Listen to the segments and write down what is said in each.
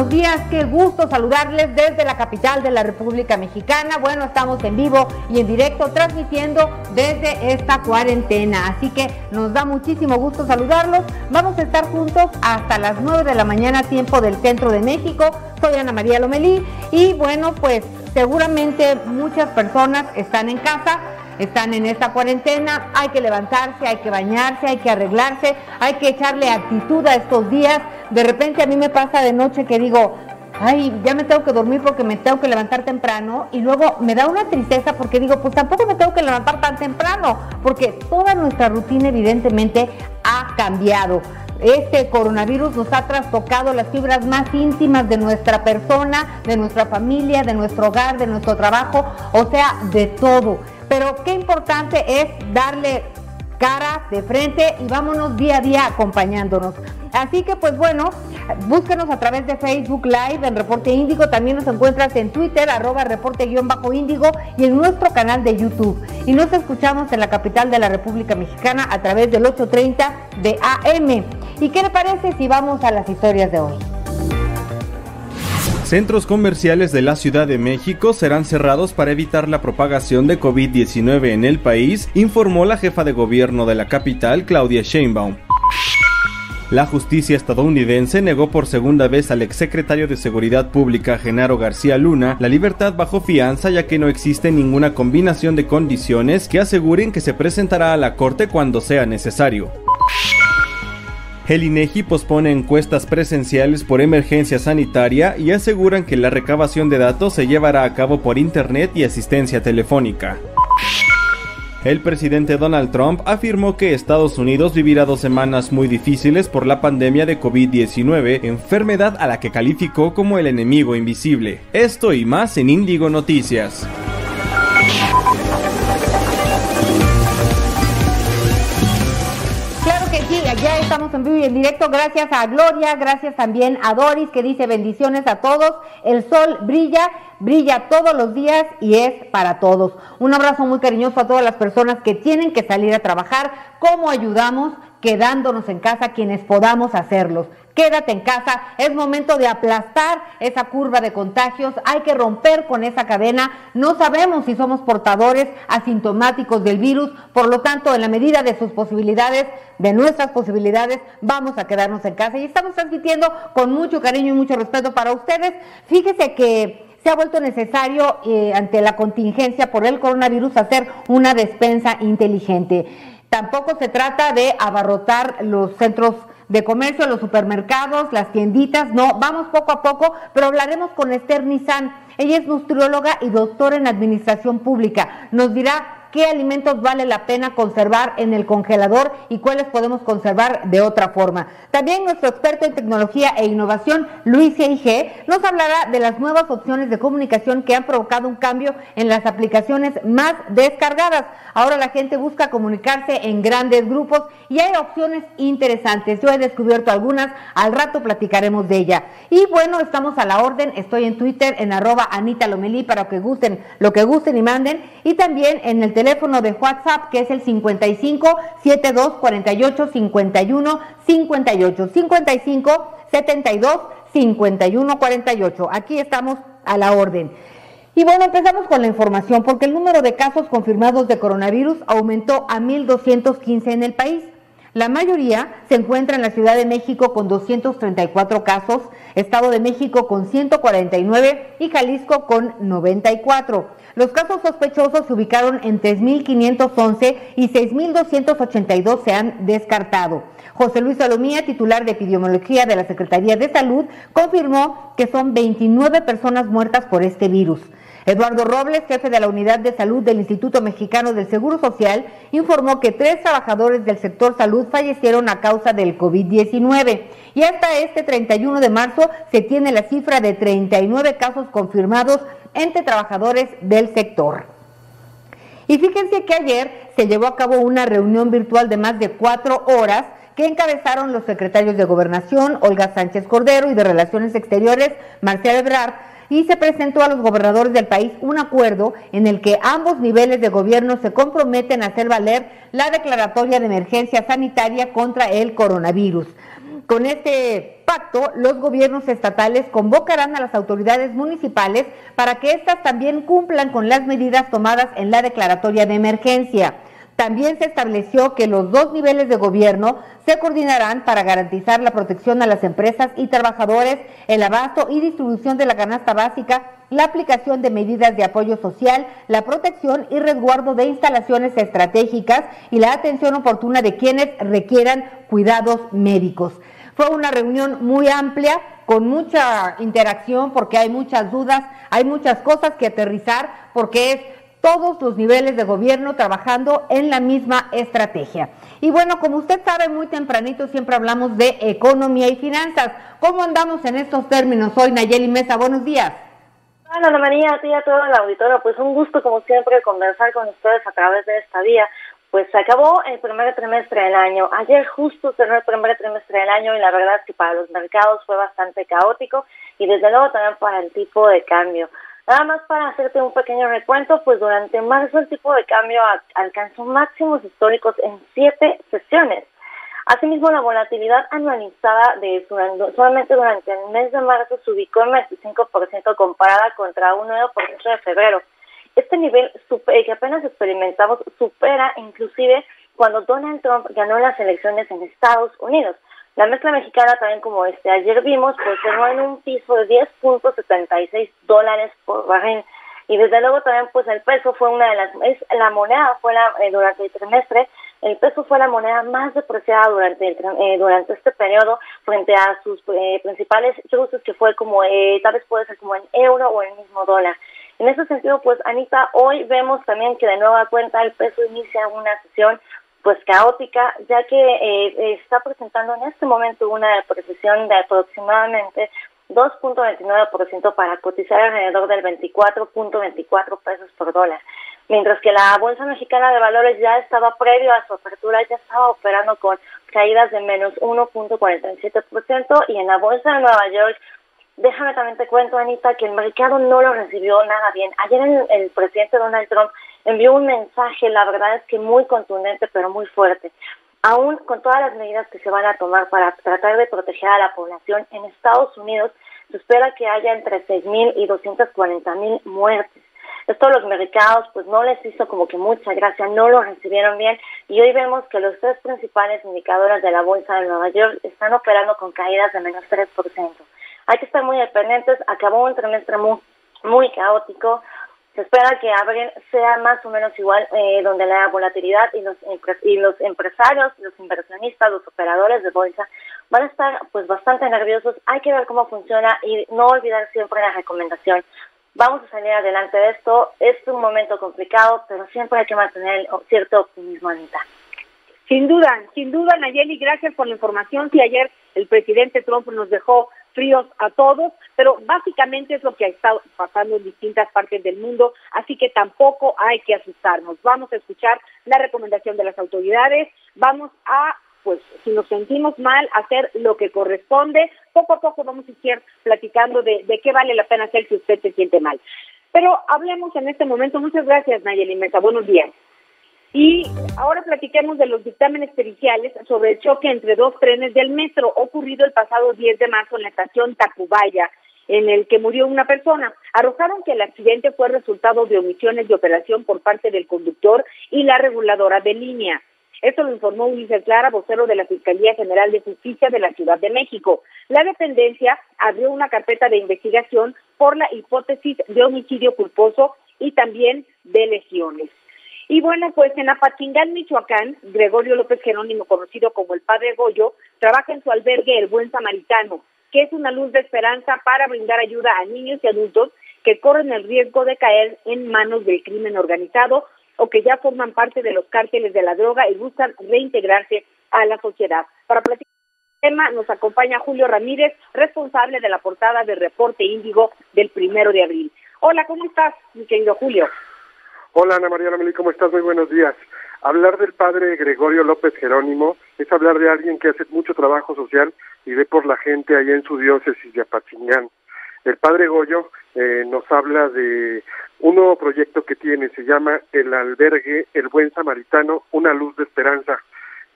Buenos días. Qué gusto saludarles desde la capital de la República Mexicana. Bueno, estamos en vivo y en directo transmitiendo desde esta cuarentena. Así que nos da muchísimo gusto saludarlos. Vamos a estar juntos hasta las 9 de la mañana, tiempo del centro de México. Soy Ana María Lomelí y bueno, pues seguramente muchas personas están en casa están en esta cuarentena, hay que levantarse, hay que bañarse, hay que arreglarse, hay que echarle actitud a estos días. De repente a mí me pasa de noche que digo, ay, ya me tengo que dormir porque me tengo que levantar temprano y luego me da una tristeza porque digo, pues tampoco me tengo que levantar tan temprano, porque toda nuestra rutina evidentemente ha cambiado. Este coronavirus nos ha trastocado las fibras más íntimas de nuestra persona, de nuestra familia, de nuestro hogar, de nuestro trabajo, o sea, de todo. Pero qué importante es darle cara de frente y vámonos día a día acompañándonos. Así que pues bueno, búsquenos a través de Facebook Live en Reporte Índigo, también nos encuentras en Twitter, arroba reporte-índigo y en nuestro canal de YouTube. Y nos escuchamos en la capital de la República Mexicana a través del 830 de AM. ¿Y qué le parece si vamos a las historias de hoy? Centros comerciales de la Ciudad de México serán cerrados para evitar la propagación de COVID-19 en el país, informó la jefa de gobierno de la capital, Claudia Sheinbaum. La justicia estadounidense negó por segunda vez al exsecretario de Seguridad Pública Genaro García Luna la libertad bajo fianza ya que no existe ninguna combinación de condiciones que aseguren que se presentará a la corte cuando sea necesario. El INEGI pospone encuestas presenciales por emergencia sanitaria y aseguran que la recabación de datos se llevará a cabo por internet y asistencia telefónica. El presidente Donald Trump afirmó que Estados Unidos vivirá dos semanas muy difíciles por la pandemia de COVID-19, enfermedad a la que calificó como el enemigo invisible. Esto y más en Índigo Noticias. Estamos en vivo y en directo. Gracias a Gloria, gracias también a Doris que dice bendiciones a todos. El sol brilla, brilla todos los días y es para todos. Un abrazo muy cariñoso a todas las personas que tienen que salir a trabajar. ¿Cómo ayudamos? Quedándonos en casa quienes podamos hacerlos quédate en casa, es momento de aplastar esa curva de contagios, hay que romper con esa cadena, no sabemos si somos portadores asintomáticos del virus, por lo tanto, en la medida de sus posibilidades, de nuestras posibilidades, vamos a quedarnos en casa y estamos transmitiendo con mucho cariño y mucho respeto para ustedes. Fíjese que se ha vuelto necesario eh, ante la contingencia por el coronavirus hacer una despensa inteligente. Tampoco se trata de abarrotar los centros de comercio, los supermercados, las tienditas, no, vamos poco a poco, pero hablaremos con Esther Nizan. Ella es nutrióloga y doctora en administración pública. Nos dirá qué alimentos vale la pena conservar en el congelador y cuáles podemos conservar de otra forma. También nuestro experto en tecnología e innovación, Luis G., nos hablará de las nuevas opciones de comunicación que han provocado un cambio en las aplicaciones más descargadas. Ahora la gente busca comunicarse en grandes grupos y hay opciones interesantes. Yo he descubierto algunas, al rato platicaremos de ella. Y bueno, estamos a la orden, estoy en Twitter en arroba Anita Lomelí para que gusten lo que gusten y manden y también en el teléfono de WhatsApp que es el 55 72 48 51 58 55 72 51 48. Aquí estamos a la orden. Y bueno, empezamos con la información porque el número de casos confirmados de coronavirus aumentó a 1.215 en el país. La mayoría se encuentra en la Ciudad de México con 234 casos, Estado de México con 149 y Jalisco con 94. Los casos sospechosos se ubicaron en 3.511 y 6.282 se han descartado. José Luis Salomía, titular de epidemiología de la Secretaría de Salud, confirmó que son 29 personas muertas por este virus. Eduardo Robles, jefe de la Unidad de Salud del Instituto Mexicano del Seguro Social, informó que tres trabajadores del sector salud fallecieron a causa del COVID-19 y hasta este 31 de marzo se tiene la cifra de 39 casos confirmados entre trabajadores del sector. Y fíjense que ayer se llevó a cabo una reunión virtual de más de cuatro horas que encabezaron los secretarios de Gobernación, Olga Sánchez Cordero, y de Relaciones Exteriores, Marcelo Ebrard, y se presentó a los gobernadores del país un acuerdo en el que ambos niveles de gobierno se comprometen a hacer valer la declaratoria de emergencia sanitaria contra el coronavirus. Con este pacto, los gobiernos estatales convocarán a las autoridades municipales para que éstas también cumplan con las medidas tomadas en la declaratoria de emergencia. También se estableció que los dos niveles de gobierno se coordinarán para garantizar la protección a las empresas y trabajadores, el abasto y distribución de la canasta básica, la aplicación de medidas de apoyo social, la protección y resguardo de instalaciones estratégicas y la atención oportuna de quienes requieran cuidados médicos. Fue una reunión muy amplia, con mucha interacción, porque hay muchas dudas, hay muchas cosas que aterrizar, porque es todos los niveles de gobierno trabajando en la misma estrategia. Y bueno, como usted sabe, muy tempranito siempre hablamos de economía y finanzas. ¿Cómo andamos en estos términos hoy, Nayeli Mesa? Buenos días. Hola, Ana María, a ti y a todo el auditorio. Pues un gusto, como siempre, conversar con ustedes a través de esta vía. Pues se acabó el primer trimestre del año. Ayer justo cerró el primer trimestre del año y la verdad es que para los mercados fue bastante caótico y desde luego también para el tipo de cambio. Nada más para hacerte un pequeño recuento, pues durante marzo el tipo de cambio alcanzó máximos históricos en siete sesiones. Asimismo, la volatilidad anualizada de solamente durante el mes de marzo se ubicó en 25% comparada contra un 9% de febrero. Este nivel que apenas experimentamos supera inclusive cuando Donald Trump ganó las elecciones en Estados Unidos. La mezcla mexicana también como este ayer vimos, pues cerró en un piso de 10.76 dólares por barril. Y desde luego también pues el peso fue una de las, es la moneda fue la, eh, durante el trimestre, el peso fue la moneda más depreciada durante el, eh, durante este periodo frente a sus eh, principales usos que fue como, tal vez puede ser como en euro o el mismo dólar. En ese sentido, pues Anita, hoy vemos también que de nueva cuenta el peso inicia una sesión pues caótica, ya que eh, está presentando en este momento una depreciación de aproximadamente 2.29% para cotizar alrededor del 24.24 pesos por dólar. Mientras que la Bolsa Mexicana de Valores ya estaba previo a su apertura, ya estaba operando con caídas de menos 1.47% y en la Bolsa de Nueva York déjame también te cuento, Anita, que el mercado no lo recibió nada bien. Ayer el, presidente Donald Trump envió un mensaje, la verdad es que muy contundente, pero muy fuerte. Aún con todas las medidas que se van a tomar para tratar de proteger a la población, en Estados Unidos se espera que haya entre 6.000 y 240.000 muertes. Esto a los mercados pues no les hizo como que mucha gracia, no lo recibieron bien y hoy vemos que los tres principales indicadores de la bolsa de Nueva York están operando con caídas de menos 3%. Hay que estar muy dependientes, acabó un trimestre muy, muy caótico, se espera que abril sea más o menos igual, eh, donde la volatilidad y los, y los empresarios, los inversionistas, los operadores de bolsa van a estar pues bastante nerviosos. Hay que ver cómo funciona y no olvidar siempre la recomendación. Vamos a salir adelante de esto. Es un momento complicado, pero siempre hay que mantener cierto optimismo, Anita. Sin duda, sin duda, Nayeli, gracias por la información. Si ayer el presidente Trump nos dejó fríos a todos, pero básicamente es lo que ha estado pasando en distintas partes del mundo, así que tampoco hay que asustarnos. Vamos a escuchar la recomendación de las autoridades, vamos a pues si nos sentimos mal, hacer lo que corresponde. Poco a poco vamos a ir platicando de, qué vale la pena hacer si usted se siente mal. Pero hablemos en este momento. Muchas gracias, Nayeli Mesa. Buenos días. Y ahora platiquemos de los dictámenes periciales sobre el choque entre dos trenes del metro ocurrido el pasado 10 de marzo en la estación Tacubaya, en el que murió una persona. Arrojaron que el accidente fue resultado de omisiones de operación por parte del conductor y la reguladora de línea. Esto lo informó Ulises Clara, vocero de la Fiscalía General de Justicia de la Ciudad de México. La dependencia abrió una carpeta de investigación por la hipótesis de homicidio culposo y también de lesiones. Y bueno, pues en Apatingán, Michoacán, Gregorio López Jerónimo, conocido como el Padre Goyo, trabaja en su albergue El Buen Samaritano, que es una luz de esperanza para brindar ayuda a niños y adultos que corren el riesgo de caer en manos del crimen organizado o que ya forman parte de los cárteles de la droga y buscan reintegrarse a la sociedad. Para platicar el tema nos acompaña Julio Ramírez, responsable de la portada del reporte Índigo del primero de abril. Hola, ¿cómo estás, mi querido Julio? Hola Ana María Lameli, ¿cómo estás? Muy buenos días. Hablar del padre Gregorio López Jerónimo es hablar de alguien que hace mucho trabajo social y ve por la gente allá en su diócesis de Apachingán. El padre Goyo eh, nos habla de un nuevo proyecto que tiene, se llama El Albergue El Buen Samaritano, una luz de esperanza,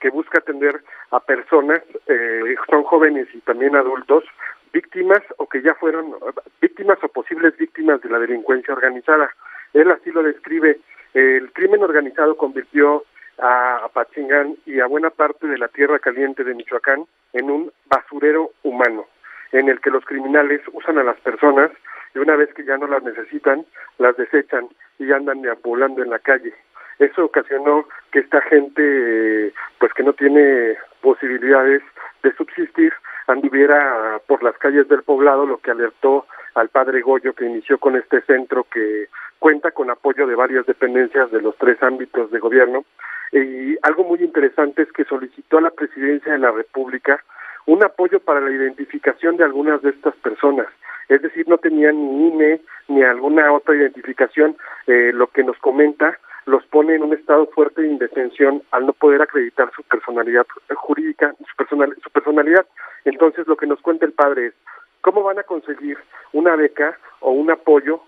que busca atender a personas, eh, son jóvenes y también adultos, víctimas o que ya fueron víctimas o posibles víctimas de la delincuencia organizada. Él así lo describe. El crimen organizado convirtió a Apachingán y a buena parte de la tierra caliente de Michoacán en un basurero humano, en el que los criminales usan a las personas y una vez que ya no las necesitan, las desechan y andan deambulando en la calle. Eso ocasionó que esta gente, pues que no tiene posibilidades de subsistir, anduviera por las calles del poblado, lo que alertó al padre Goyo que inició con este centro que cuenta con apoyo de varias dependencias de los tres ámbitos de gobierno. Y algo muy interesante es que solicitó a la presidencia de la República un apoyo para la identificación de algunas de estas personas es decir, no tenían ni INE ni alguna otra identificación, eh, lo que nos comenta los pone en un estado fuerte de indefensión al no poder acreditar su personalidad jurídica, su, personal, su personalidad. Entonces, lo que nos cuenta el padre es, ¿cómo van a conseguir una beca o un apoyo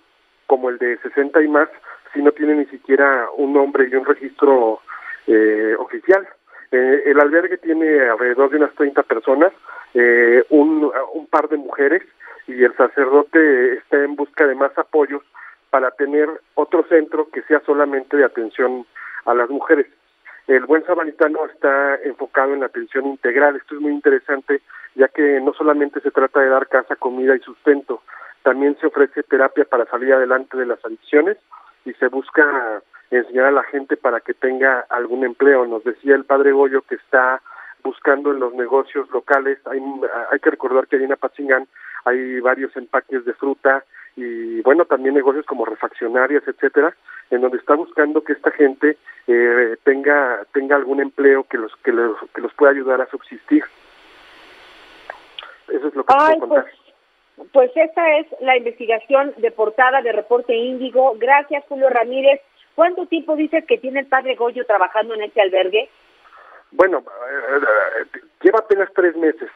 como el de 60 y más si no tienen ni siquiera un nombre y un registro eh, oficial? Eh, el albergue tiene alrededor de unas 30 personas, eh, un, un par de mujeres y el sacerdote está en busca de más apoyos para tener otro centro que sea solamente de atención a las mujeres. El buen samaritano está enfocado en la atención integral. Esto es muy interesante, ya que no solamente se trata de dar casa, comida y sustento, también se ofrece terapia para salir adelante de las adicciones y se busca enseñar a la gente para que tenga algún empleo. Nos decía el padre Goyo que está buscando en los negocios locales. Hay, hay que recordar que en Apatzingán hay varios empaques de fruta y bueno, también negocios como refaccionarias, etcétera, en donde está buscando que esta gente eh, tenga tenga algún empleo que los que los que los pueda ayudar a subsistir. Eso es lo que Ay, Pues, pues esta es la investigación de portada de Reporte Índigo. Gracias, Julio Ramírez. ¿Cuánto tiempo dices que tiene el padre Goyo trabajando en este albergue? Bueno, eh, eh, lleva apenas tres meses.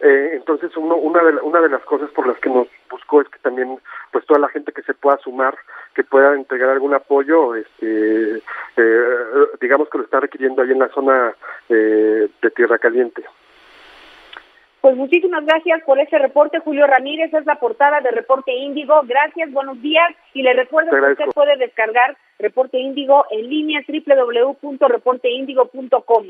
Eh, entonces, uno, una, de, una de las cosas por las que nos buscó es que también, pues toda la gente que se pueda sumar, que pueda entregar algún apoyo, este, eh, digamos que lo está requiriendo ahí en la zona eh, de Tierra Caliente. Pues muchísimas gracias por ese reporte, Julio Ramírez. Es la portada de Reporte Índigo. Gracias, buenos días. Y le recuerdo que usted puede descargar Reporte Índigo en línea www.reporteindigo.com.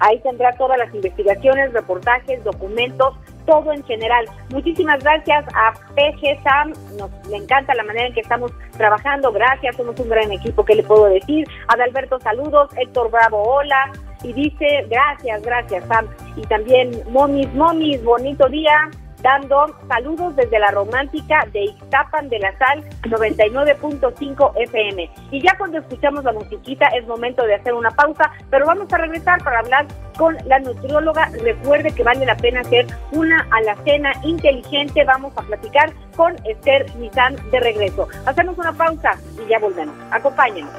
Ahí tendrá todas las investigaciones, reportajes, documentos, todo en general. Muchísimas gracias a PG Sam. Nos le encanta la manera en que estamos trabajando. Gracias, somos un gran equipo. ¿Qué le puedo decir? Adalberto, saludos. Héctor Bravo, hola y dice gracias, gracias Sam. Y también Momis, Momis, bonito día, dando saludos desde la romántica de Ixtapan de la Sal 99.5 FM. Y ya cuando escuchamos la musiquita es momento de hacer una pausa, pero vamos a regresar para hablar con la nutrióloga. Recuerde que vale la pena hacer una alacena inteligente. Vamos a platicar con Esther Nizam de regreso. Hacemos una pausa y ya volvemos. Acompáñenos.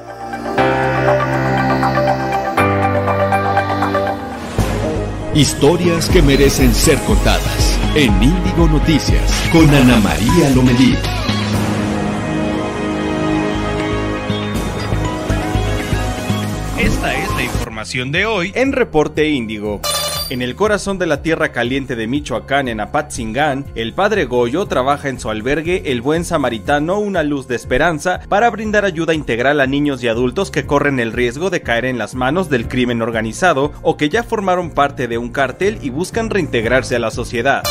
Historias que merecen ser contadas en Índigo Noticias con Ana María Lomelí. Esta es la información de hoy en Reporte Índigo. En el corazón de la tierra caliente de Michoacán, en Apatzingán, el padre Goyo trabaja en su albergue El Buen Samaritano, una luz de esperanza, para brindar ayuda integral a niños y adultos que corren el riesgo de caer en las manos del crimen organizado o que ya formaron parte de un cártel y buscan reintegrarse a la sociedad.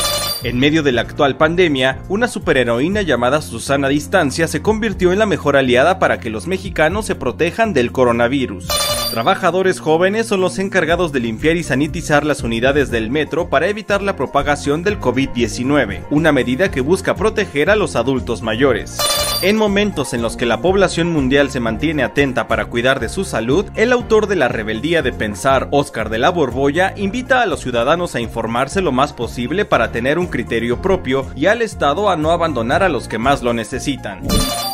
En medio de la actual pandemia, una superheroína llamada Susana Distancia se convirtió en la mejor aliada para que los mexicanos se protejan del coronavirus. Trabajadores jóvenes son los encargados de limpiar y sanitizar las unidades del metro para evitar la propagación del COVID-19, una medida que busca proteger a los adultos mayores. En momentos en los que la población mundial se mantiene atenta para cuidar de su salud, el autor de La rebeldía de pensar, Oscar de la Borbolla, invita a los ciudadanos a informarse lo más posible para tener un criterio propio y al Estado a no abandonar a los que más lo necesitan.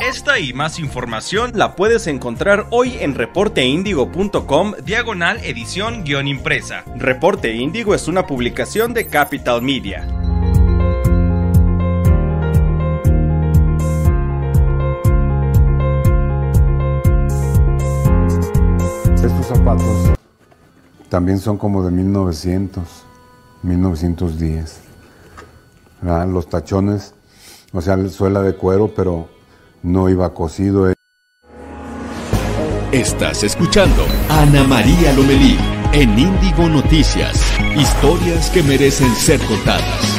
Esta y más información la puedes encontrar hoy en reporteindigo.com diagonal edición guion impresa. Reporte Índigo es una publicación de Capital Media. Estos zapatos también son como de 1900, 1910. Los tachones, o sea, suela de cuero, pero no iba cosido. Estás escuchando a Ana María Lomelí en Índigo Noticias. Historias que merecen ser contadas.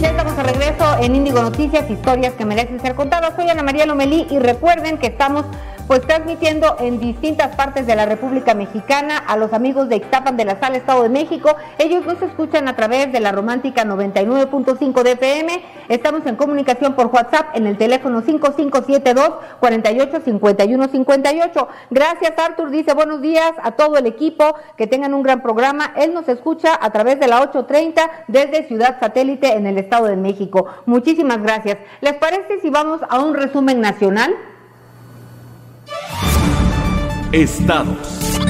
Ya estamos de regreso en Índigo Noticias, historias que merecen ser contadas. Soy Ana María Lomelí y recuerden que estamos pues transmitiendo en distintas partes de la República Mexicana a los amigos de Ixtapan de la Sala Estado de México. Ellos nos escuchan a través de la romántica 99.5 de FM. Estamos en comunicación por WhatsApp en el teléfono 5572 485158. Gracias Artur, dice buenos días a todo el equipo, que tengan un gran programa. Él nos escucha a través de la 830 desde Ciudad Satélite en el Estado de México. Muchísimas gracias. ¿Les parece si vamos a un resumen nacional? Estados.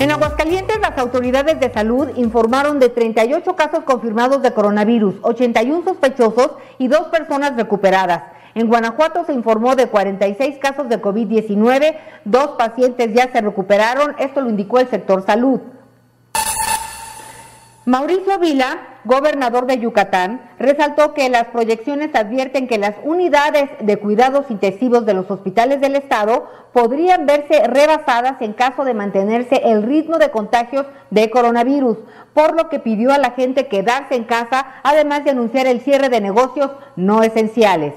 En Aguascalientes, las autoridades de salud informaron de 38 casos confirmados de coronavirus, 81 sospechosos y dos personas recuperadas. En Guanajuato se informó de 46 casos de COVID-19, dos pacientes ya se recuperaron, esto lo indicó el sector salud. Mauricio Vila, gobernador de Yucatán, resaltó que las proyecciones advierten que las unidades de cuidados intensivos de los hospitales del estado podrían verse rebasadas en caso de mantenerse el ritmo de contagios de coronavirus, por lo que pidió a la gente quedarse en casa, además de anunciar el cierre de negocios no esenciales.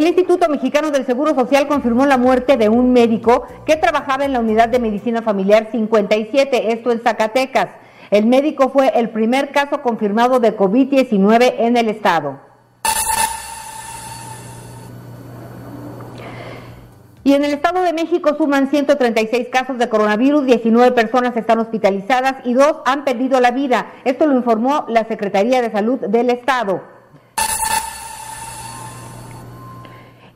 El Instituto Mexicano del Seguro Social confirmó la muerte de un médico que trabajaba en la unidad de medicina familiar 57, esto en Zacatecas. El médico fue el primer caso confirmado de COVID-19 en el estado. Y en el Estado de México suman 136 casos de coronavirus, 19 personas están hospitalizadas y dos han perdido la vida. Esto lo informó la Secretaría de Salud del Estado.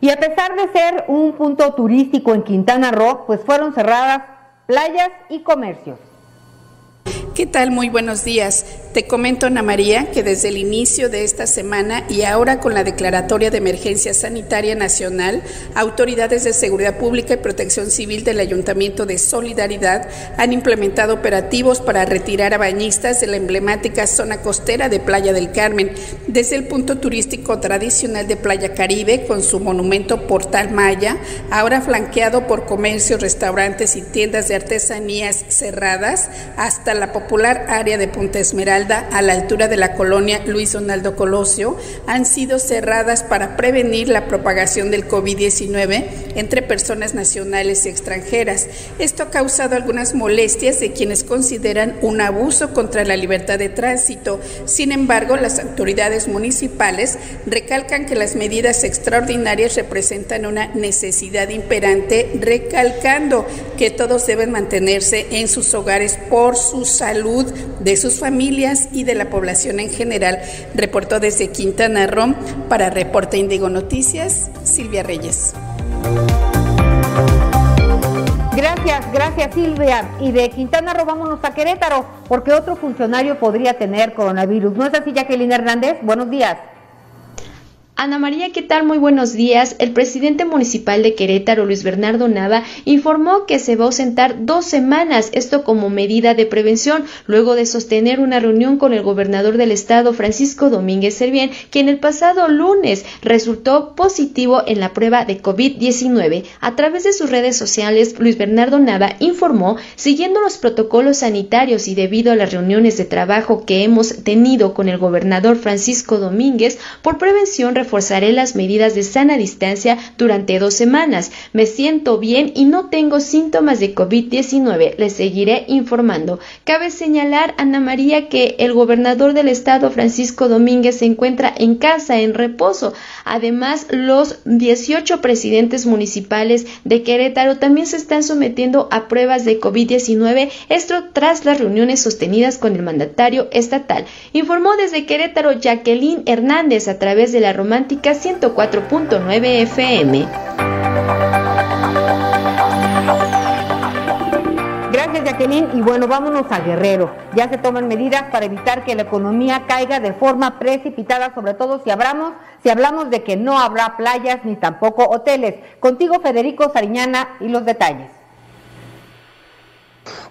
Y a pesar de ser un punto turístico en Quintana Roo, pues fueron cerradas playas y comercios. ¿Qué tal? Muy buenos días. Te comento, Ana María, que desde el inicio de esta semana y ahora con la declaratoria de emergencia sanitaria nacional, autoridades de seguridad pública y protección civil del Ayuntamiento de Solidaridad han implementado operativos para retirar a bañistas de la emblemática zona costera de Playa del Carmen, desde el punto turístico tradicional de Playa Caribe con su monumento Portal Maya, ahora flanqueado por comercios, restaurantes y tiendas de artesanías cerradas, hasta la popular área de Punta Esmeralda a la altura de la colonia Luis Donaldo Colosio han sido cerradas para prevenir la propagación del COVID-19 entre personas nacionales y extranjeras. Esto ha causado algunas molestias de quienes consideran un abuso contra la libertad de tránsito. Sin embargo, las autoridades municipales recalcan que las medidas extraordinarias representan una necesidad imperante, recalcando que todos deben mantenerse en sus hogares por salud de sus familias y de la población en general. Reportó desde Quintana Roo para Reporte Indigo Noticias, Silvia Reyes. Gracias, gracias Silvia. Y de Quintana Roo vámonos a Querétaro, porque otro funcionario podría tener coronavirus. ¿No es así, Jacqueline Hernández? Buenos días. Ana María, ¿qué tal? Muy buenos días. El presidente municipal de Querétaro, Luis Bernardo Nava, informó que se va a ausentar dos semanas, esto como medida de prevención, luego de sostener una reunión con el gobernador del estado, Francisco Domínguez Servién, quien el pasado lunes resultó positivo en la prueba de COVID-19. A través de sus redes sociales, Luis Bernardo Nava informó, siguiendo los protocolos sanitarios y debido a las reuniones de trabajo que hemos tenido con el gobernador Francisco Domínguez, por prevención reforzaré las medidas de sana distancia durante dos semanas. Me siento bien y no tengo síntomas de COVID-19. Les seguiré informando. Cabe señalar, Ana María, que el gobernador del estado, Francisco Domínguez, se encuentra en casa, en reposo. Además, los 18 presidentes municipales de Querétaro también se están sometiendo a pruebas de COVID-19, esto tras las reuniones sostenidas con el mandatario estatal. Informó desde Querétaro Jacqueline Hernández a través de la romántica 104.9 FM. Gracias Jacqueline y bueno, vámonos a Guerrero. Ya se toman medidas para evitar que la economía caiga de forma precipitada, sobre todo si hablamos, si hablamos de que no habrá playas ni tampoco hoteles. Contigo Federico Sariñana y los detalles.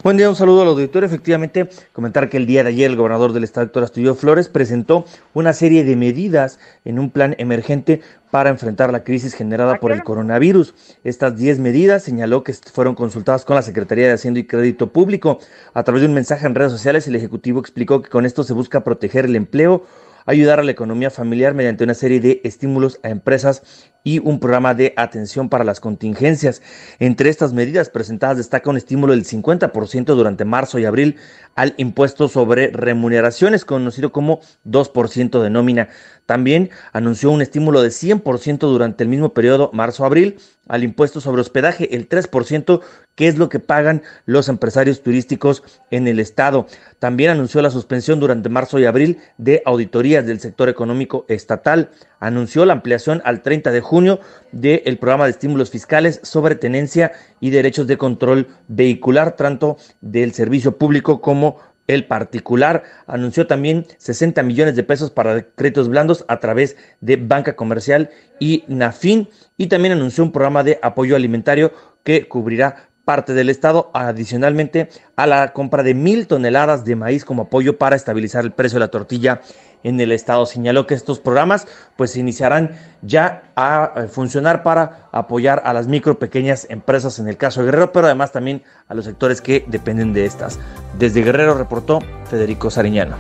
Buen día, un saludo al auditorio. Efectivamente, comentar que el día de ayer el gobernador del estado, Héctor Astudillo Flores, presentó una serie de medidas en un plan emergente para enfrentar la crisis generada por el coronavirus. Estas 10 medidas señaló que fueron consultadas con la Secretaría de Hacienda y Crédito Público. A través de un mensaje en redes sociales, el Ejecutivo explicó que con esto se busca proteger el empleo, ayudar a la economía familiar mediante una serie de estímulos a empresas y un programa de atención para las contingencias. Entre estas medidas presentadas destaca un estímulo del 50% durante marzo y abril al impuesto sobre remuneraciones, conocido como 2% de nómina. También anunció un estímulo de 100% durante el mismo periodo marzo-abril al impuesto sobre hospedaje, el 3%, que es lo que pagan los empresarios turísticos en el estado. También anunció la suspensión durante marzo y abril de auditorías del sector económico estatal. Anunció la ampliación al 30 de junio del programa de estímulos fiscales sobre tenencia y derechos de control vehicular, tanto del servicio público como el particular anunció también 60 millones de pesos para créditos blandos a través de Banca Comercial y Nafin y también anunció un programa de apoyo alimentario que cubrirá parte del Estado, adicionalmente a la compra de mil toneladas de maíz como apoyo para estabilizar el precio de la tortilla en el Estado. Señaló que estos programas pues iniciarán ya a funcionar para apoyar a las micro pequeñas empresas en el caso de Guerrero, pero además también a los sectores que dependen de estas. Desde Guerrero reportó Federico Sariñano.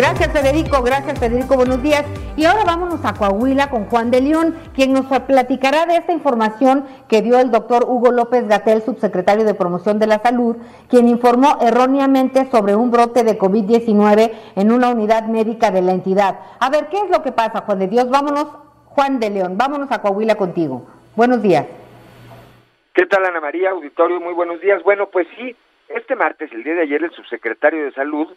Gracias Federico, gracias Federico, buenos días. Y ahora vámonos a Coahuila con Juan de León, quien nos platicará de esta información que dio el doctor Hugo López Gatel, subsecretario de Promoción de la Salud, quien informó erróneamente sobre un brote de COVID-19 en una unidad médica de la entidad. A ver, ¿qué es lo que pasa, Juan de Dios? Vámonos, Juan de León, vámonos a Coahuila contigo. Buenos días. ¿Qué tal, Ana María? Auditorio, muy buenos días. Bueno, pues sí, este martes, el día de ayer, el subsecretario de Salud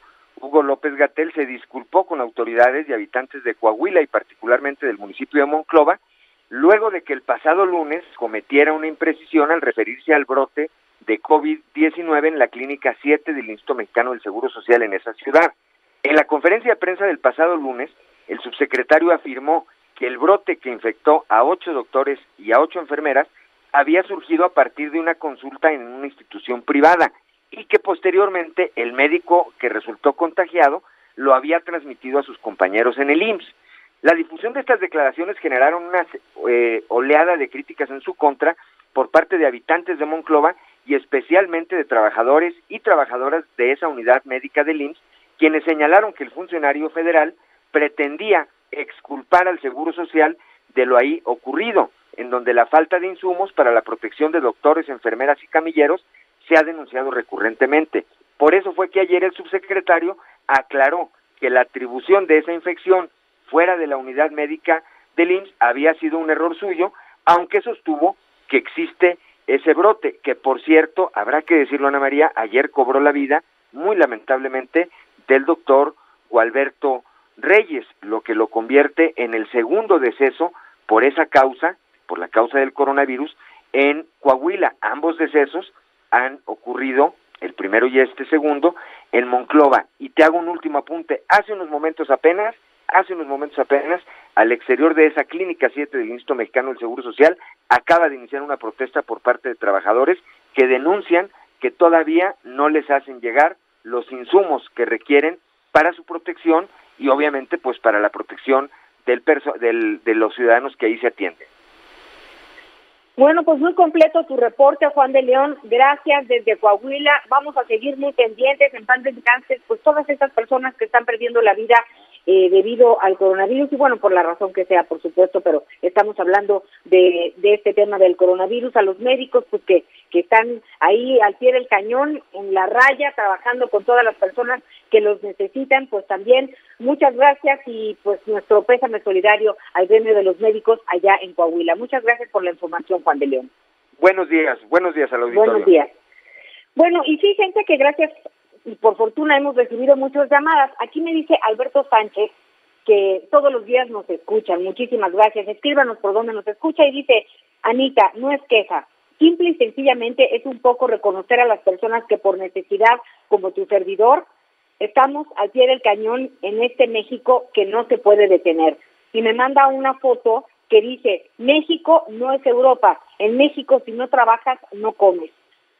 Hugo López Gatel se disculpó con autoridades y habitantes de Coahuila y particularmente del municipio de Monclova, luego de que el pasado lunes cometiera una imprecisión al referirse al brote de COVID-19 en la Clínica 7 del Instituto Mexicano del Seguro Social en esa ciudad. En la conferencia de prensa del pasado lunes, el subsecretario afirmó que el brote que infectó a ocho doctores y a ocho enfermeras había surgido a partir de una consulta en una institución privada y que posteriormente el médico que resultó contagiado lo había transmitido a sus compañeros en el IMSS. La difusión de estas declaraciones generaron una eh, oleada de críticas en su contra por parte de habitantes de Monclova y especialmente de trabajadores y trabajadoras de esa unidad médica del IMSS, quienes señalaron que el funcionario federal pretendía exculpar al Seguro Social de lo ahí ocurrido, en donde la falta de insumos para la protección de doctores, enfermeras y camilleros se ha denunciado recurrentemente. Por eso fue que ayer el subsecretario aclaró que la atribución de esa infección fuera de la unidad médica del IMSS había sido un error suyo, aunque sostuvo que existe ese brote, que por cierto, habrá que decirlo Ana María, ayer cobró la vida, muy lamentablemente, del doctor Gualberto Reyes, lo que lo convierte en el segundo deceso por esa causa, por la causa del coronavirus, en Coahuila. Ambos decesos han ocurrido, el primero y este segundo, en Monclova. Y te hago un último apunte. Hace unos momentos apenas, hace unos momentos apenas, al exterior de esa clínica 7 del Instituto Mexicano del Seguro Social, acaba de iniciar una protesta por parte de trabajadores que denuncian que todavía no les hacen llegar los insumos que requieren para su protección y obviamente pues para la protección del, del de los ciudadanos que ahí se atienden. Bueno, pues muy completo tu reporte, Juan de León. Gracias desde Coahuila. Vamos a seguir muy pendientes en pan de pues todas estas personas que están perdiendo la vida eh, debido al coronavirus y bueno, por la razón que sea, por supuesto, pero estamos hablando de, de este tema del coronavirus, a los médicos pues que, que están ahí al pie del cañón, en la raya, trabajando con todas las personas que los necesitan, pues también muchas gracias y pues nuestro pésame solidario al gremio de los médicos allá en Coahuila. Muchas gracias por la información, Juan de León. Buenos días, buenos días al auditorio. Buenos días. Bueno, y fíjense que gracias y por fortuna hemos recibido muchas llamadas. Aquí me dice Alberto Sánchez que todos los días nos escuchan. Muchísimas gracias. Escríbanos por donde nos escucha y dice, Anita, no es queja. Simple y sencillamente es un poco reconocer a las personas que por necesidad, como tu servidor, estamos al pie del cañón en este México que no se puede detener. Y me manda una foto que dice, México no es Europa. En México si no trabajas, no comes.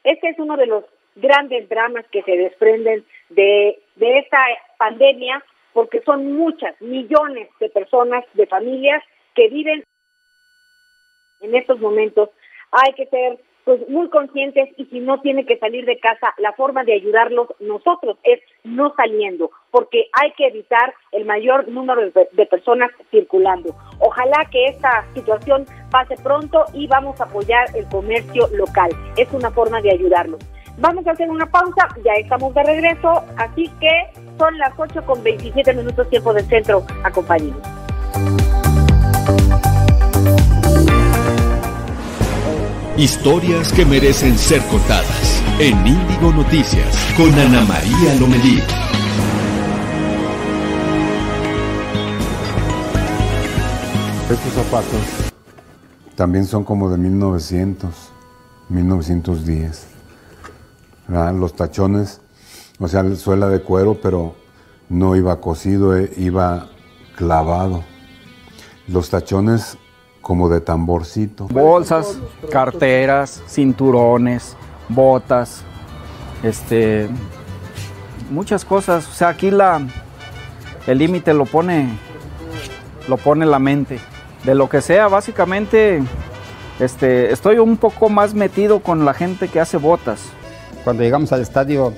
Este es uno de los grandes dramas que se desprenden de, de esta pandemia, porque son muchas, millones de personas, de familias que viven en estos momentos. Hay que ser pues muy conscientes y si no tiene que salir de casa, la forma de ayudarlos nosotros es no saliendo, porque hay que evitar el mayor número de, de, personas circulando. Ojalá que esta situación pase pronto y vamos a apoyar el comercio local. Es una forma de ayudarlos. Vamos a hacer una pausa, ya estamos de regreso, así que son las 8 con 27 minutos tiempo del centro. Acompáñenos. Historias que merecen ser contadas en Índigo Noticias con Ana María Lomelí. Estos zapatos también son como de 1900, 1910. Los tachones, o sea, suela de cuero, pero no iba cosido, eh, iba clavado. Los tachones como de tamborcito. Bolsas, carteras, cinturones, botas, este, muchas cosas. O sea, aquí la, el límite lo pone, lo pone la mente. De lo que sea, básicamente, este, estoy un poco más metido con la gente que hace botas. Cuando llegamos al estadio,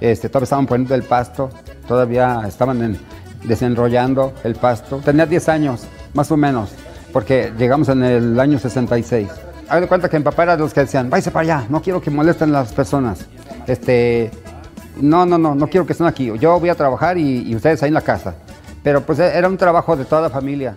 este, todavía estaban poniendo el pasto, todavía estaban en, desenrollando el pasto. Tenía 10 años, más o menos, porque llegamos en el año 66. Hago de cuenta que mi papá era de los que decían, váyase para allá, no quiero que molesten las personas. Este, no, no, no, no quiero que estén aquí. Yo voy a trabajar y, y ustedes ahí en la casa. Pero pues era un trabajo de toda la familia.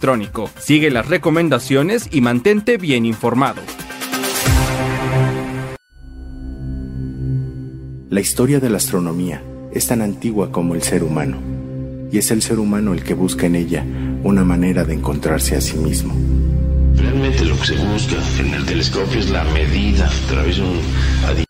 electrónico. Sigue las recomendaciones y mantente bien informado. La historia de la astronomía es tan antigua como el ser humano, y es el ser humano el que busca en ella una manera de encontrarse a sí mismo. Realmente lo que se busca en el telescopio es la medida a través de un...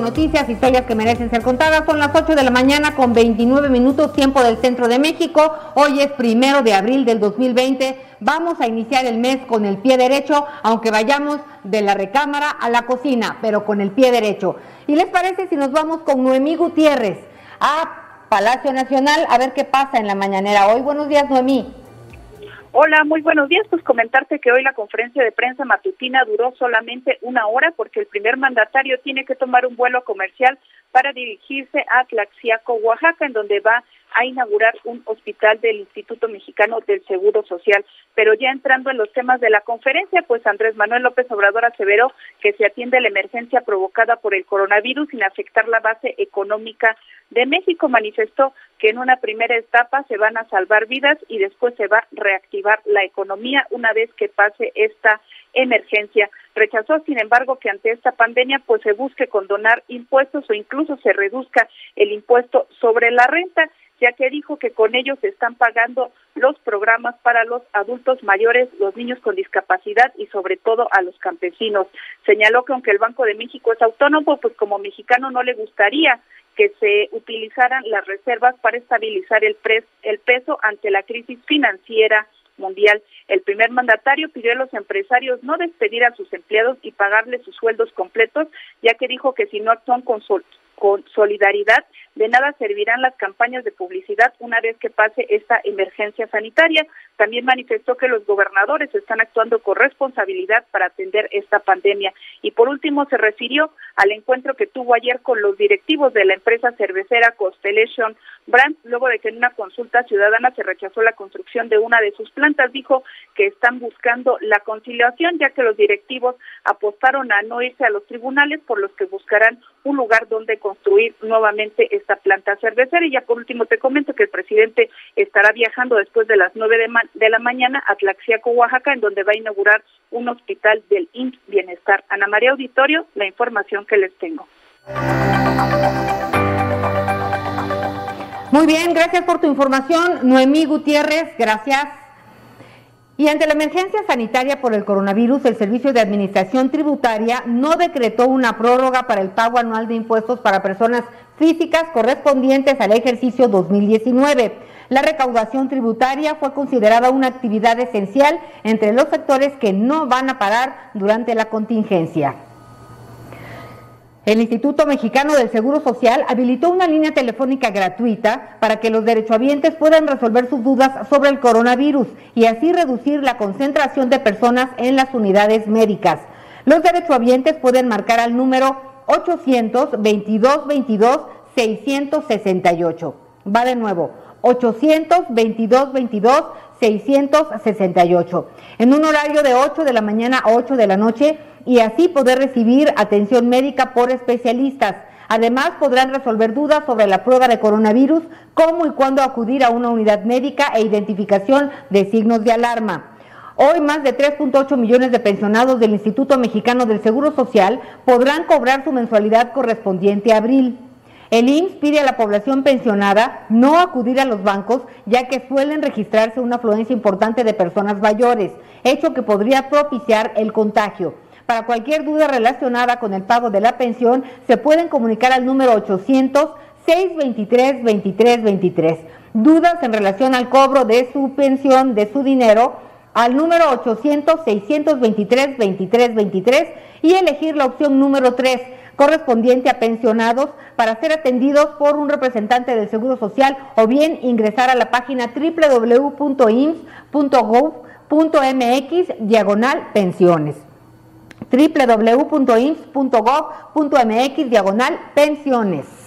Noticias, historias que merecen ser contadas. Son las 8 de la mañana con 29 minutos, tiempo del centro de México. Hoy es primero de abril del 2020. Vamos a iniciar el mes con el pie derecho, aunque vayamos de la recámara a la cocina, pero con el pie derecho. ¿Y les parece si nos vamos con Noemí Gutiérrez? a Palacio Nacional a ver qué pasa en la mañanera hoy. Buenos días, Noemí. Hola, muy buenos días. Pues comentarte que hoy la conferencia de prensa matutina duró solamente una hora porque el primer mandatario tiene que tomar un vuelo comercial para dirigirse a Tlaxiaco, Oaxaca, en donde va a inaugurar un hospital del Instituto Mexicano del Seguro Social. Pero ya entrando en los temas de la conferencia, pues Andrés Manuel López Obrador aseveró que se atiende la emergencia provocada por el coronavirus sin afectar la base económica de México. Manifestó que en una primera etapa se van a salvar vidas y después se va a reactivar la economía una vez que pase esta emergencia. Rechazó, sin embargo, que ante esta pandemia pues se busque condonar impuestos o incluso se reduzca el impuesto sobre la renta, ya que dijo que con ellos se están pagando los programas para los adultos mayores, los niños con discapacidad y sobre todo a los campesinos. Señaló que aunque el Banco de México es autónomo, pues como mexicano no le gustaría que se utilizaran las reservas para estabilizar el, el peso ante la crisis financiera mundial. El primer mandatario pidió a los empresarios no despedir a sus empleados y pagarles sus sueldos completos, ya que dijo que si no actúan con, con solidaridad, de nada servirán las campañas de publicidad una vez que pase esta emergencia sanitaria. También manifestó que los gobernadores están actuando con responsabilidad para atender esta pandemia. Y por último, se refirió al encuentro que tuvo ayer con los directivos de la empresa cervecera Constellation Brand, luego de que en una consulta ciudadana se rechazó la construcción de una de sus plantas. Dijo que están buscando la conciliación, ya que los directivos apostaron a no irse a los tribunales, por los que buscarán un lugar donde construir nuevamente esta planta cervecera. Y ya por último te comento que el presidente estará viajando después de las nueve de, de la mañana a Tlaxiaco, Oaxaca, en donde va a inaugurar un hospital del IMSS Bienestar. Ana María Auditorio, la información que les tengo. Muy bien, gracias por tu información. Noemí Gutiérrez, gracias. Y ante la emergencia sanitaria por el coronavirus, el Servicio de Administración Tributaria no decretó una prórroga para el pago anual de impuestos para personas físicas correspondientes al ejercicio 2019. La recaudación tributaria fue considerada una actividad esencial entre los sectores que no van a parar durante la contingencia. El Instituto Mexicano del Seguro Social habilitó una línea telefónica gratuita para que los derechohabientes puedan resolver sus dudas sobre el coronavirus y así reducir la concentración de personas en las unidades médicas. Los derechohabientes pueden marcar al número 822 22 668. Va de nuevo, 822 22 668. En un horario de 8 de la mañana a 8 de la noche y así poder recibir atención médica por especialistas. Además, podrán resolver dudas sobre la prueba de coronavirus, cómo y cuándo acudir a una unidad médica e identificación de signos de alarma. Hoy más de 3.8 millones de pensionados del Instituto Mexicano del Seguro Social podrán cobrar su mensualidad correspondiente a abril. El IMSS pide a la población pensionada no acudir a los bancos ya que suelen registrarse una afluencia importante de personas mayores, hecho que podría propiciar el contagio. Para cualquier duda relacionada con el pago de la pensión, se pueden comunicar al número 800 623 2323. Dudas en relación al cobro de su pensión, de su dinero, al número 800 623 2323 y elegir la opción número 3 correspondiente a pensionados para ser atendidos por un representante del Seguro Social o bien ingresar a la página www.ims.gov.mx diagonal pensiones www.ins.gov.mx diagonal pensiones.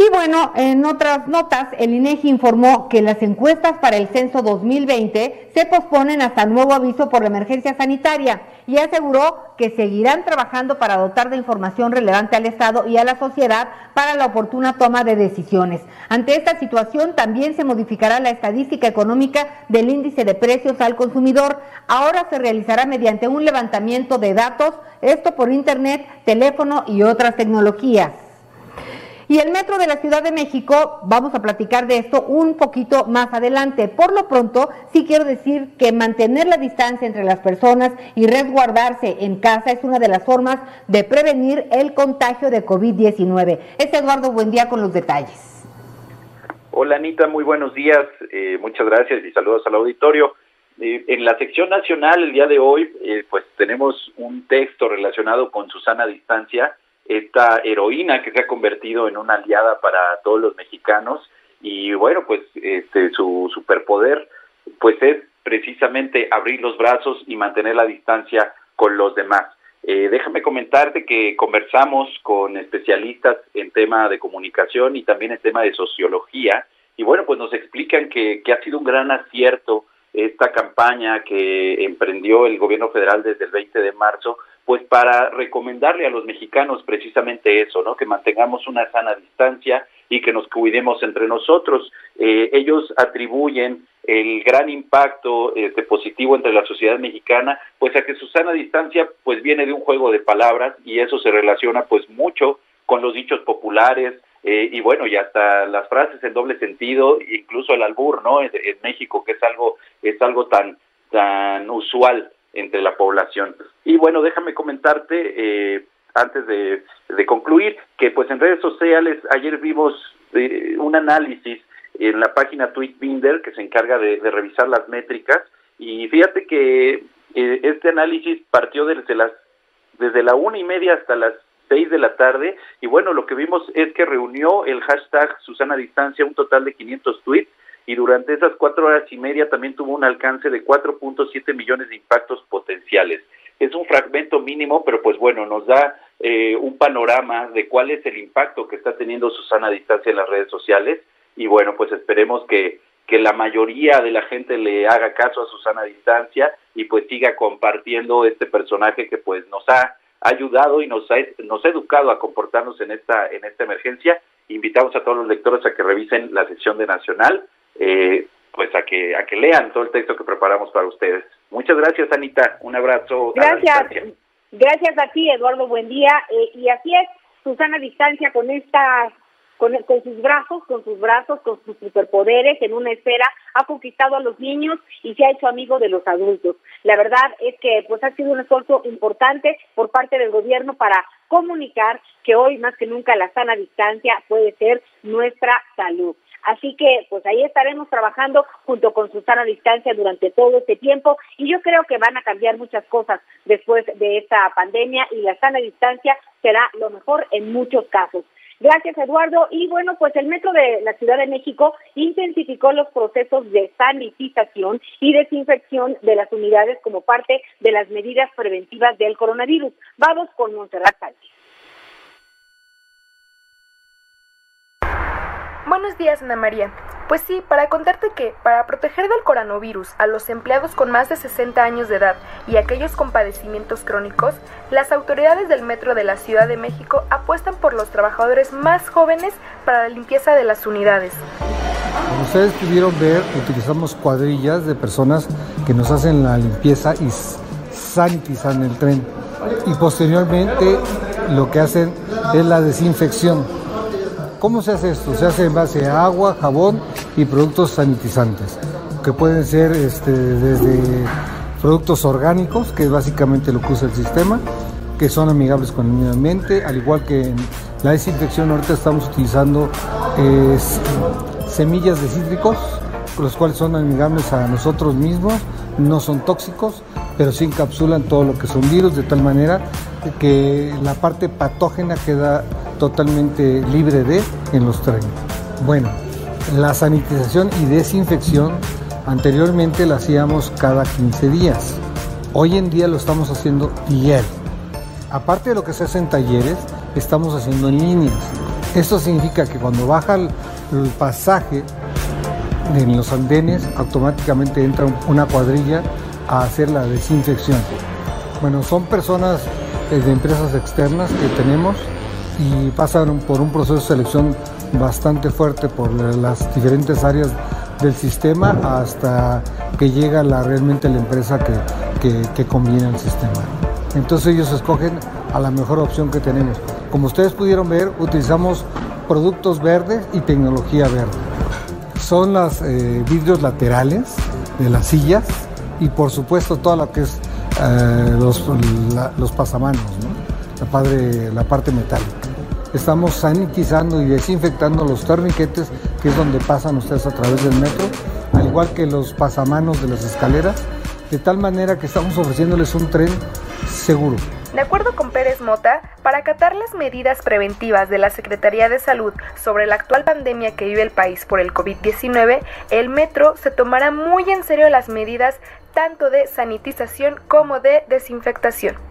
Y bueno, en otras notas, el INEGI informó que las encuestas para el censo 2020 se posponen hasta nuevo aviso por la emergencia sanitaria y aseguró que seguirán trabajando para dotar de información relevante al Estado y a la sociedad para la oportuna toma de decisiones. Ante esta situación, también se modificará la estadística económica del índice de precios al consumidor. Ahora se realizará mediante un levantamiento de datos, esto por Internet, teléfono y otras tecnologías. Y el metro de la Ciudad de México, vamos a platicar de esto un poquito más adelante. Por lo pronto, sí quiero decir que mantener la distancia entre las personas y resguardarse en casa es una de las formas de prevenir el contagio de COVID-19. Es Eduardo Buendía con los detalles. Hola Anita, muy buenos días, eh, muchas gracias y saludos al auditorio. Eh, en la sección nacional el día de hoy, eh, pues tenemos un texto relacionado con Susana Distancia, esta heroína que se ha convertido en una aliada para todos los mexicanos y bueno, pues este su superpoder pues es precisamente abrir los brazos y mantener la distancia con los demás. Eh, déjame comentarte que conversamos con especialistas en tema de comunicación y también en tema de sociología y bueno, pues nos explican que, que ha sido un gran acierto esta campaña que emprendió el gobierno federal desde el 20 de marzo, pues para recomendarle a los mexicanos precisamente eso, ¿no? Que mantengamos una sana distancia y que nos cuidemos entre nosotros. Eh, ellos atribuyen el gran impacto este, positivo entre la sociedad mexicana, pues a que su sana distancia pues viene de un juego de palabras y eso se relaciona pues mucho con los dichos populares, eh, y bueno, y hasta las frases en doble sentido, incluso el albur, ¿no? En, México, que es algo, es algo tan, tan usual entre la población. Y bueno, déjame comentarte, eh, antes de, de, concluir, que pues en redes sociales ayer vimos eh, un análisis en la página Tweetbinder que se encarga de, revisar las métricas y fíjate que este análisis partió desde las desde la una y media hasta las seis de la tarde y bueno, lo que vimos es que reunió el hashtag Susana Distancia un total de 500 tweets y durante esas cuatro horas y media también tuvo un alcance de 4.7 millones de impactos potenciales. Es un fragmento mínimo, pero pues bueno, nos da eh, un panorama de cuál es el impacto que está teniendo Susana Distancia en las redes sociales y bueno, pues esperemos que, que la mayoría de la gente le haga caso a Susana Distancia y pues siga compartiendo este personaje que pues nos ha ayudado y nos ha, nos ha educado a comportarnos en esta, en esta emergencia. Invitamos a todos los lectores a que revisen la sección de Nacional, eh, pues a que, a que lean todo el texto que preparamos para ustedes. Muchas gracias, Anita. Un abrazo. Gracias. gracias a ti, Eduardo. Buen día. Eh, y así es, Susana Distancia, con esta con, con, sus brazos, con sus brazos, con sus superpoderes en una esfera, ha conquistado a los niños y se ha hecho amigo de los adultos. La verdad es que pues ha sido un esfuerzo importante por parte del gobierno para comunicar que hoy más que nunca la sana distancia puede ser nuestra salud. Así que pues ahí estaremos trabajando junto con Susana Distancia durante todo este tiempo y yo creo que van a cambiar muchas cosas después de esta pandemia y la sana distancia será lo mejor en muchos casos. Gracias, Eduardo. Y bueno, pues el Metro de la Ciudad de México intensificó los procesos de sanitización y desinfección de las unidades como parte de las medidas preventivas del coronavirus. Vamos con Montserrat Sánchez. Buenos días, Ana María. Pues sí, para contarte que, para proteger del coronavirus a los empleados con más de 60 años de edad y aquellos con padecimientos crónicos, las autoridades del Metro de la Ciudad de México apuestan por los trabajadores más jóvenes para la limpieza de las unidades. Como ustedes pudieron ver, utilizamos cuadrillas de personas que nos hacen la limpieza y sanitizan el tren. Y posteriormente lo que hacen es la desinfección ¿Cómo se hace esto? Se hace en base a agua, jabón y productos sanitizantes, que pueden ser este, desde productos orgánicos, que es básicamente lo que usa el sistema, que son amigables con el medio ambiente, al igual que en la desinfección ahorita estamos utilizando semillas de cítricos, los cuales son amigables a nosotros mismos, no son tóxicos, pero sí encapsulan todo lo que son virus de tal manera que la parte patógena queda totalmente libre de en los trenes. Bueno, la sanitización y desinfección anteriormente la hacíamos cada 15 días. Hoy en día lo estamos haciendo diario. Aparte de lo que se hace en talleres, estamos haciendo en líneas. Esto significa que cuando baja el, pasaje en los andenes, automáticamente entra una cuadrilla a hacer la desinfección. Bueno, son personas eh, de empresas externas que tenemos y pasan por un proceso de selección bastante fuerte por las diferentes áreas del sistema hasta que llega realmente la empresa que, que, combina el sistema. Entonces ellos escogen a la mejor opción que tenemos. Como ustedes pudieron ver, utilizamos productos verdes y tecnología verde. Son los eh, vidrios laterales de las sillas y por supuesto todo lo que es eh, los, los pasamanos, la, la parte metálica estamos sanitizando y desinfectando los torniquetes, que es donde pasan ustedes a través del metro, al igual que los pasamanos de las escaleras, de tal manera que estamos ofreciéndoles un tren seguro. De acuerdo con Pérez Mota, para acatar las medidas preventivas de la Secretaría de Salud sobre la actual pandemia que vive el país por el COVID-19, el metro se tomará muy en serio las medidas tanto de sanitización como de desinfectación.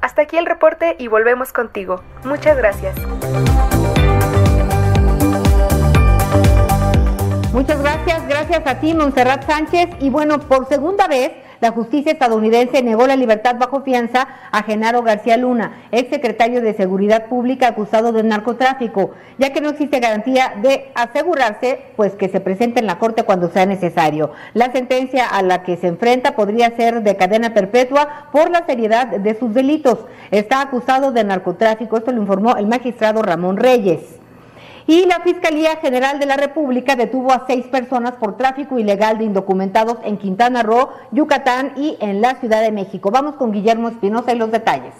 Hasta aquí el reporte y volvemos contigo. Muchas gracias. Muchas gracias, gracias a ti, Monserrat Sánchez. Y bueno, por segunda vez, la justicia estadounidense negó la libertad bajo fianza a Genaro García Luna, ex secretario de Seguridad Pública acusado de narcotráfico, ya que no existe garantía de asegurarse pues que se presente en la corte cuando sea necesario. La sentencia a la que se enfrenta podría ser de cadena perpetua por la seriedad de sus delitos. Está acusado de narcotráfico, esto lo informó el magistrado Ramón Reyes. Y la Fiscalía General de la República detuvo a seis personas por tráfico ilegal de indocumentados en Quintana Roo, Yucatán y en la Ciudad de México. Vamos con Guillermo Espinosa y los detalles.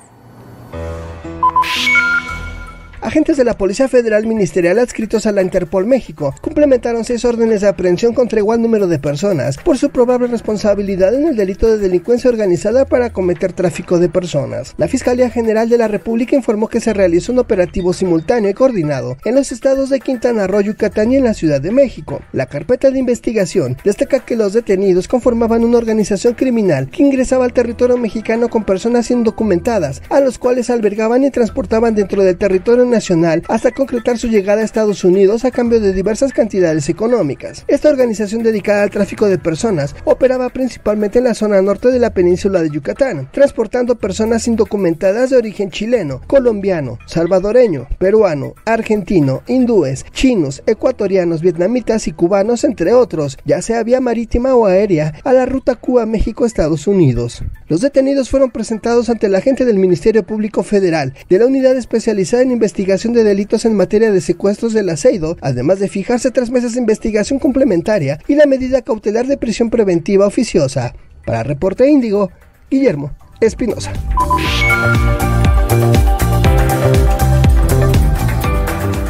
Agentes de la Policía Federal Ministerial adscritos a la Interpol México complementaron seis órdenes de aprehensión contra igual número de personas por su probable responsabilidad en el delito de delincuencia organizada para cometer tráfico de personas. La Fiscalía General de la República informó que se realizó un operativo simultáneo y coordinado en los estados de Quintana Roo, Yucatán y en la Ciudad de México. La carpeta de investigación destaca que los detenidos conformaban una organización criminal que ingresaba al territorio mexicano con personas indocumentadas, a los cuales albergaban y transportaban dentro del territorio nacional hasta concretar su llegada a Estados Unidos a cambio de diversas cantidades económicas. Esta organización dedicada al tráfico de personas operaba principalmente en la zona norte de la península de Yucatán, transportando personas indocumentadas de origen chileno, colombiano, salvadoreño, peruano, argentino, hindúes, chinos, ecuatorianos, vietnamitas y cubanos, entre otros, ya sea vía marítima o aérea, a la ruta Cuba-México-Estados Unidos. Los detenidos fueron presentados ante la agente del Ministerio Público Federal de la Unidad Especializada en Investigación investigación de delitos en materia de secuestros del aceido, además de fijarse tres meses de investigación complementaria y la medida cautelar de prisión preventiva oficiosa. Para Reporte Índigo, Guillermo Espinosa.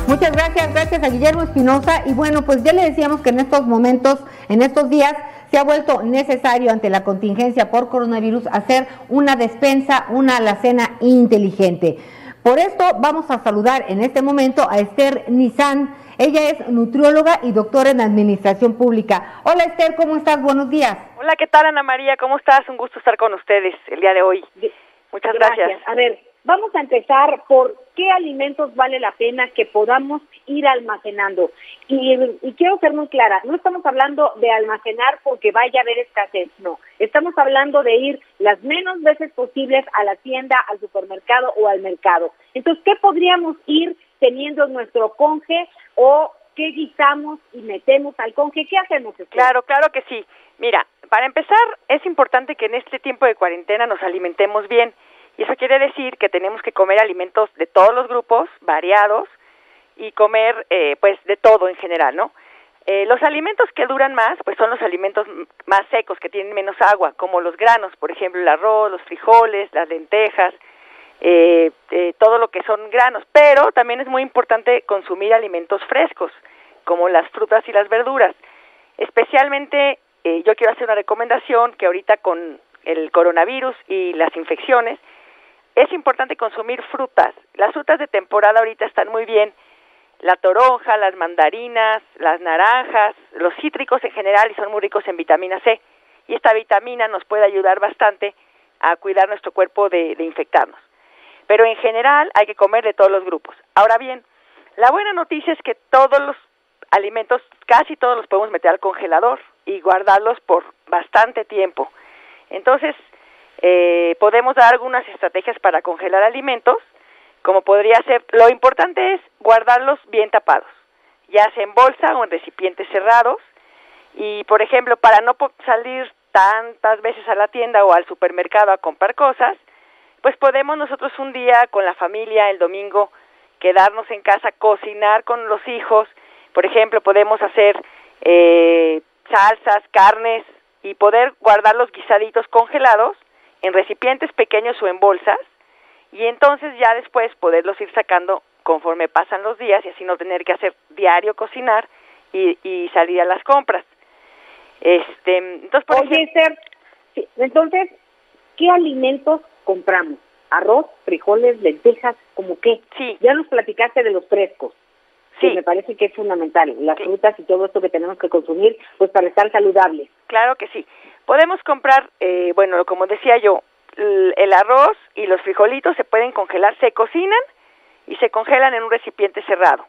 Muchas gracias, gracias a Guillermo Espinosa. Y bueno, pues ya le decíamos que en estos momentos, en estos días, se ha vuelto necesario ante la contingencia por coronavirus hacer una despensa, una alacena inteligente. Por esto vamos a saludar en este momento a Esther Nizán. Ella es nutrióloga y doctora en administración pública. Hola Esther, ¿cómo estás? Buenos días. Hola, ¿qué tal Ana María? ¿Cómo estás? Un gusto estar con ustedes el día de hoy. Muchas gracias. A ver, vamos a empezar por qué alimentos vale la pena que podamos ir almacenando. Y, y, quiero ser muy clara, no estamos hablando de almacenar porque vaya a haber escasez, no. Estamos hablando de ir las menos veces posibles a la tienda, al supermercado o al mercado. Entonces, ¿qué podríamos ir teniendo nuestro conge o qué guisamos y metemos al conge? ¿Qué hacemos? Claro, claro que sí. Mira, para empezar, es importante que en este tiempo de cuarentena nos alimentemos bien. Y eso quiere decir que tenemos que comer alimentos de todos los grupos, variados, y comer eh, pues de todo en general, ¿no? Eh, los alimentos que duran más, pues son los alimentos más secos, que tienen menos agua, como los granos, por ejemplo, el arroz, los frijoles, las lentejas, eh, todo lo que son granos. Pero también es muy importante consumir alimentos frescos, como las frutas y las verduras. Especialmente, yo quiero hacer una recomendación que ahorita con el coronavirus y las infecciones, es importante consumir frutas. Las frutas de temporada ahorita están muy bien. La toronja, las mandarinas, las naranjas, los cítricos en general y son muy ricos en vitamina C. Y esta vitamina nos puede ayudar bastante a cuidar nuestro cuerpo de, de infectarnos. Pero en general hay que comer de todos los grupos. Ahora bien, la buena noticia es que todos los alimentos, casi todos los podemos meter al congelador y guardarlos por bastante tiempo. Entonces, eh, podemos dar algunas estrategias para congelar alimentos, como podría ser, lo importante es guardarlos bien tapados, ya sea en bolsa o en recipientes cerrados, y por ejemplo, para no salir tantas veces a la tienda o al supermercado a comprar cosas, pues podemos nosotros un día con la familia, el domingo, quedarnos en casa, cocinar con los hijos, por ejemplo, podemos hacer eh, salsas, carnes y poder guardar los guisaditos congelados en recipientes pequeños o en bolsas y entonces ya después poderlos ir sacando conforme pasan los días y así no tener que hacer diario cocinar y, y salir a las compras. Este, entonces, por Oye, entonces, ¿qué alimentos compramos? ¿Arroz, frijoles, lentejas, como qué? Sí. Ya nos platicaste de los frescos. Sí. me parece que es fundamental, las frutas y todo esto que tenemos que consumir, pues para estar saludables. Claro que sí. Podemos comprar, eh, bueno, como decía yo, el arroz y los frijolitos se pueden congelar, se cocinan y se congelan en un recipiente cerrado.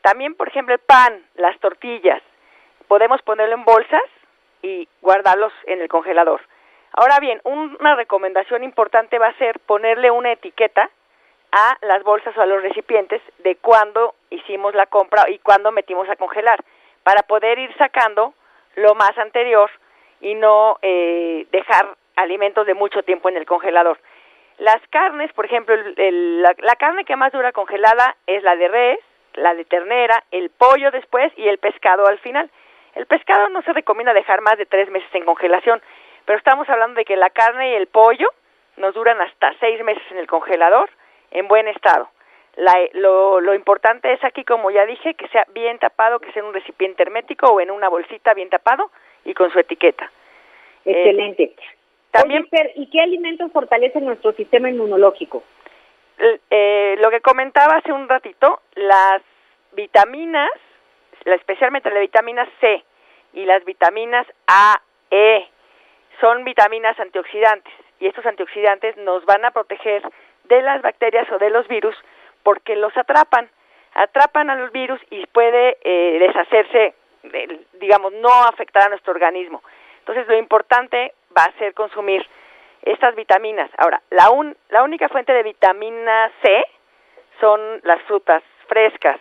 También, por ejemplo, el pan, las tortillas, podemos ponerlo en bolsas y guardarlos en el congelador. Ahora bien, una recomendación importante va a ser ponerle una etiqueta a las bolsas o a los recipientes de cuándo hicimos la compra y cuándo metimos a congelar, para poder ir sacando lo más anterior y no eh, dejar alimentos de mucho tiempo en el congelador. Las carnes, por ejemplo, la, la, carne que más dura congelada es la de res, la de ternera, el pollo después y el pescado al final. El pescado no se recomienda dejar más de tres meses en congelación, pero estamos hablando de que la carne y el pollo nos duran hasta seis meses en el congelador en buen estado. lo, lo importante es aquí, como ya dije, que sea bien tapado, que sea en un recipiente hermético o en una bolsita bien tapado y con su etiqueta. Excelente. También, ¿y qué alimentos fortalecen nuestro sistema inmunológico? Eh, lo que comentaba hace un ratito, las vitaminas, especialmente la vitamina C y las vitaminas A, E, son vitaminas antioxidantes y estos antioxidantes nos van a proteger de las bacterias o de los virus porque los atrapan, atrapan a los virus y puede eh, deshacerse, digamos, no afectar a nuestro organismo. Entonces lo importante va a ser consumir estas vitaminas. Ahora, la, la única fuente de vitamina C son las frutas frescas.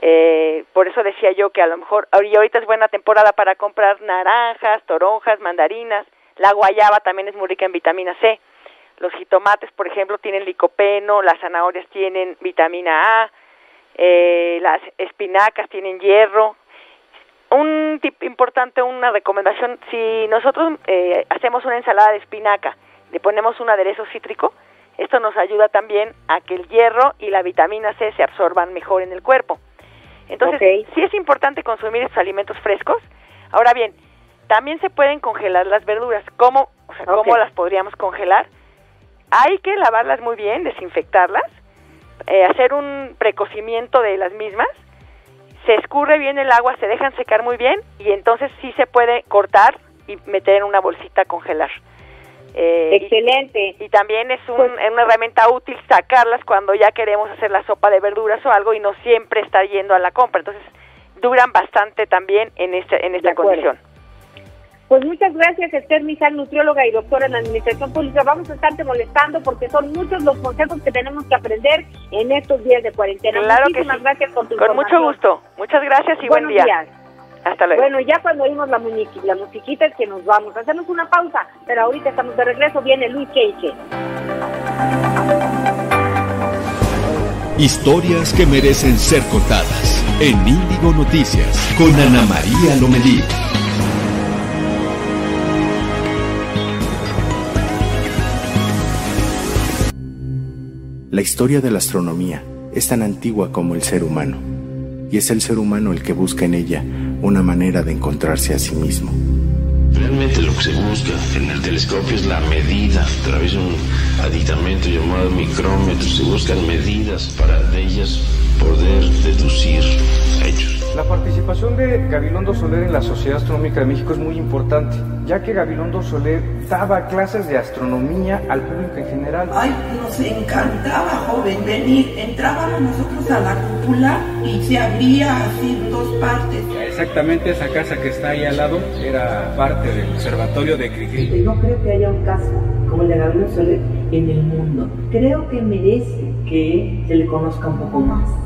Eh, por eso decía yo que a lo mejor ahorita es buena temporada para comprar naranjas, toronjas, mandarinas. La guayaba también es muy rica en vitamina C. Los jitomates, por ejemplo, tienen licopeno, las zanahorias tienen vitamina A, eh, las espinacas tienen hierro, un tip importante, una recomendación, si nosotros eh, hacemos una ensalada de espinaca, le ponemos un aderezo cítrico, esto nos ayuda también a que el hierro y la vitamina C se absorban mejor en el cuerpo. Entonces, sí es importante consumir estos alimentos frescos. Ahora bien, también se pueden congelar las verduras. ¿Cómo, o sea, ¿cómo las podríamos congelar? Hay que lavarlas muy bien, desinfectarlas, eh, hacer un precocimiento de las mismas se escurre bien el agua, se dejan secar muy bien y entonces sí se puede cortar y meter en una bolsita a congelar. Eh, Excelente. Y, también es pues una herramienta útil sacarlas cuando ya queremos hacer la sopa de verduras o algo y no siempre estar yendo a la compra. Entonces duran bastante también en, este, en esta condición. Pues muchas gracias, Esther Mijal, nutrióloga y doctora en Administración Pública. Vamos a estarte molestando porque son muchos los consejos que tenemos que aprender en estos días de cuarentena. Claro Muchísimas gracias por tu Con mucho gusto. Muchas gracias y buen día. Días. Hasta luego. Bueno, ya cuando oímos la, la musiquita es que nos vamos. Hacemos una pausa, pero ahorita estamos de regreso. Viene Luis Queiche. Historias que merecen ser contadas en Índigo Noticias con Ana María Lomelí. La historia de la astronomía es tan antigua como el ser humano, y es el ser humano el que busca en ella una manera de encontrarse a sí mismo. Realmente lo que se busca en el telescopio es la medida a través de un aditamento llamado micrómetro. Se buscan medidas para de ellas poder deducir. La participación de Gabilondo Soler en la Sociedad Astronómica de México es muy importante, ya que Gabilondo Soler daba clases de astronomía al público en general. Ay, nos encantaba, joven, venir. Entrábamos nosotros a la cúpula y se abría así en dos partes. Exactamente esa casa que está ahí al lado era parte del observatorio de Cricri. No creo que haya un caso como el de Gabilondo Soler en el mundo. Creo que merece que se le conozca un poco más.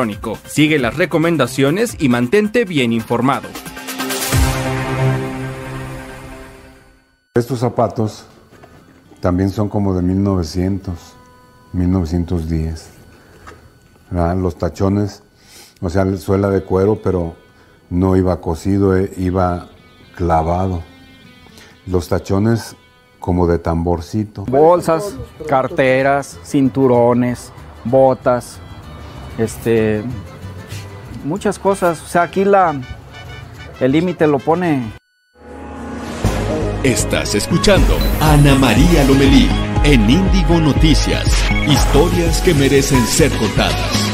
Sigue las recomendaciones y mantente bien informado. Estos zapatos también son como de 1900, 1910. Los tachones, o sea, suela de cuero, pero no iba cosido, eh, iba clavado. Los tachones como de tamborcito. Bolsas, carteras, cinturones, botas, este, muchas cosas. O sea, aquí la, el límite lo pone. Estás escuchando Ana María Lomelí en Índigo Noticias. Historias que merecen ser contadas.